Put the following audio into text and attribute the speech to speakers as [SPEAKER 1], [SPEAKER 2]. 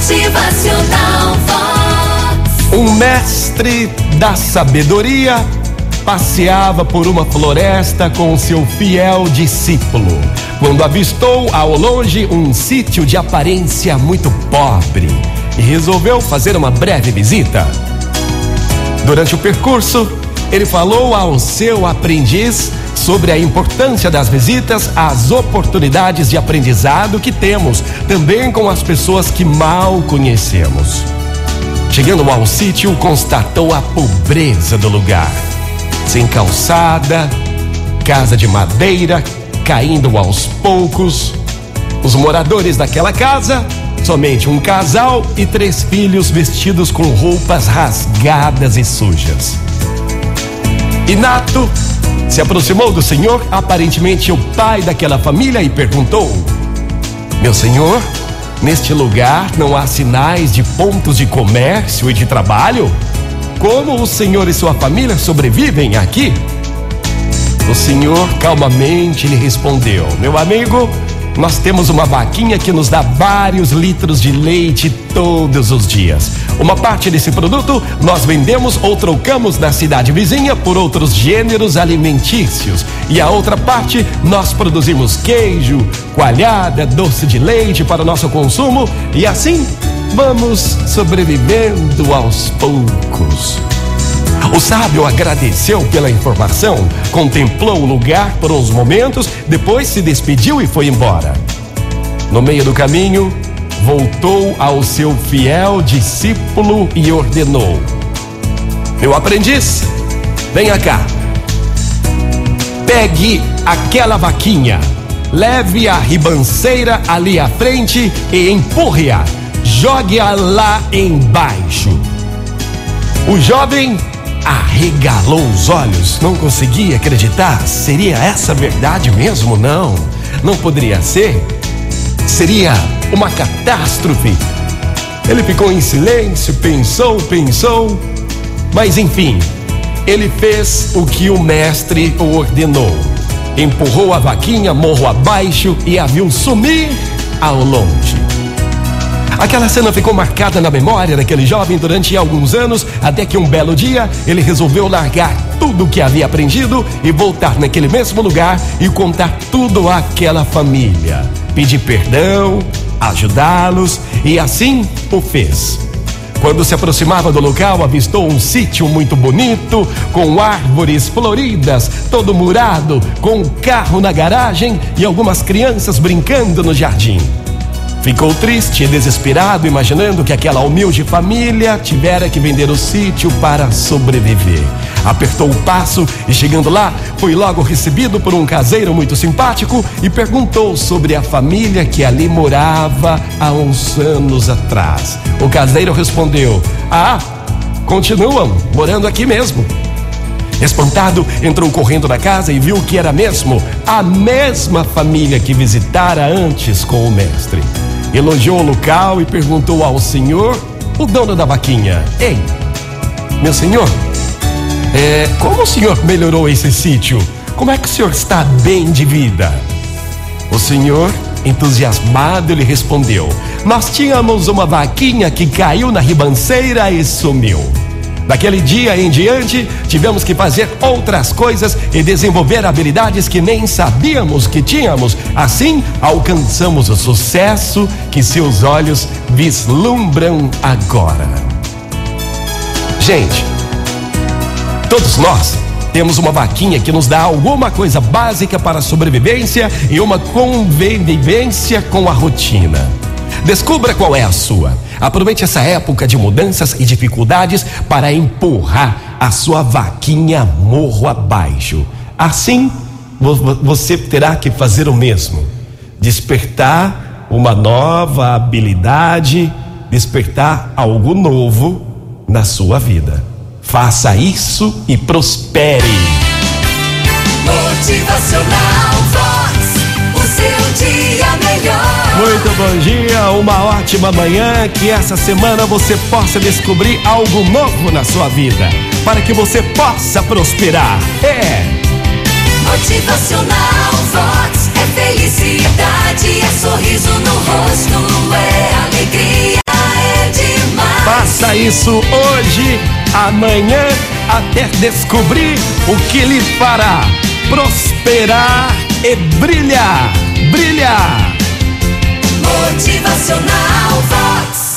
[SPEAKER 1] Motivacional Vox.
[SPEAKER 2] Um mestre da sabedoria passeava por uma floresta com seu fiel discípulo, quando avistou ao longe um sítio de aparência muito pobre e resolveu fazer uma breve visita. Durante o percurso, ele falou ao seu aprendiz sobre a importância das visitas, as oportunidades de aprendizado que temos, também com as pessoas que mal conhecemos. Chegando ao sítio, constatou a pobreza do lugar. Sem calçada, casa de madeira caindo aos poucos. Os moradores daquela casa, somente um casal e três filhos vestidos com roupas rasgadas e sujas. Inato se aproximou do senhor, aparentemente o pai daquela família, e perguntou: Meu senhor, neste lugar não há sinais de pontos de comércio e de trabalho? Como o senhor e sua família sobrevivem aqui? O senhor calmamente lhe respondeu: Meu amigo, nós temos uma vaquinha que nos dá vários litros de leite todos os dias. Uma parte desse produto nós vendemos ou trocamos na cidade vizinha por outros gêneros alimentícios. E a outra parte nós produzimos queijo, coalhada, doce de leite para o nosso consumo e assim vamos sobrevivendo aos poucos. O sábio agradeceu pela informação, contemplou o lugar por uns momentos, depois se despediu e foi embora. No meio do caminho, voltou ao seu fiel discípulo e ordenou: Meu aprendiz, venha cá. Pegue aquela vaquinha, leve a ribanceira ali à frente e empurre-a. Jogue-a lá embaixo. O jovem arregalou os olhos, não conseguia acreditar. Seria essa verdade mesmo? Não, não poderia ser. Seria uma catástrofe. Ele ficou em silêncio, pensou, pensou, mas enfim, ele fez o que o mestre o ordenou. Empurrou a vaquinha morro abaixo e a viu sumir ao longe. Aquela cena ficou marcada na memória daquele jovem durante alguns anos, até que um belo dia ele resolveu largar tudo o que havia aprendido e voltar naquele mesmo lugar e contar tudo àquela família. Pedir perdão, ajudá-los e assim o fez. Quando se aproximava do local, avistou um sítio muito bonito, com árvores floridas, todo murado, com um carro na garagem e algumas crianças brincando no jardim. Ficou triste e desesperado, imaginando que aquela humilde família tivera que vender o sítio para sobreviver. Apertou o passo e, chegando lá, foi logo recebido por um caseiro muito simpático e perguntou sobre a família que ali morava há uns anos atrás. O caseiro respondeu: Ah, continuam morando aqui mesmo. Espantado, entrou correndo na casa e viu que era mesmo a mesma família que visitara antes com o mestre. Elogiou o local e perguntou ao senhor, o dono da vaquinha: Ei, meu senhor, é, como o senhor melhorou esse sítio? Como é que o senhor está bem de vida? O senhor, entusiasmado, lhe respondeu: Nós tínhamos uma vaquinha que caiu na ribanceira e sumiu. Daquele dia em diante, tivemos que fazer outras coisas e desenvolver habilidades que nem sabíamos que tínhamos. Assim, alcançamos o sucesso que seus olhos vislumbram agora. Gente, todos nós temos uma vaquinha que nos dá alguma coisa básica para a sobrevivência e uma convivência com a rotina. Descubra qual é a sua. Aproveite essa época de mudanças e dificuldades para empurrar a sua vaquinha morro abaixo. Assim, você terá que fazer o mesmo. Despertar uma nova habilidade, despertar algo novo na sua vida. Faça isso e prospere.
[SPEAKER 1] Motivacional Vox, o seu dia.
[SPEAKER 2] Muito bom dia, uma ótima manhã. Que essa semana você possa descobrir algo novo na sua vida, para que você possa prosperar. É.
[SPEAKER 1] Motivacional Vox é felicidade, é sorriso no rosto, é alegria,
[SPEAKER 2] isso hoje, amanhã, até descobrir o que lhe fará prosperar e brilhar, brilhar.
[SPEAKER 1] Motivacional Vox.